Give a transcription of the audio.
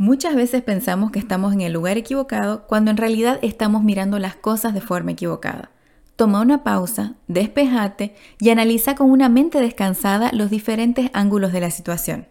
Muchas veces pensamos que estamos en el lugar equivocado cuando en realidad estamos mirando las cosas de forma equivocada. Toma una pausa, despejate y analiza con una mente descansada los diferentes ángulos de la situación.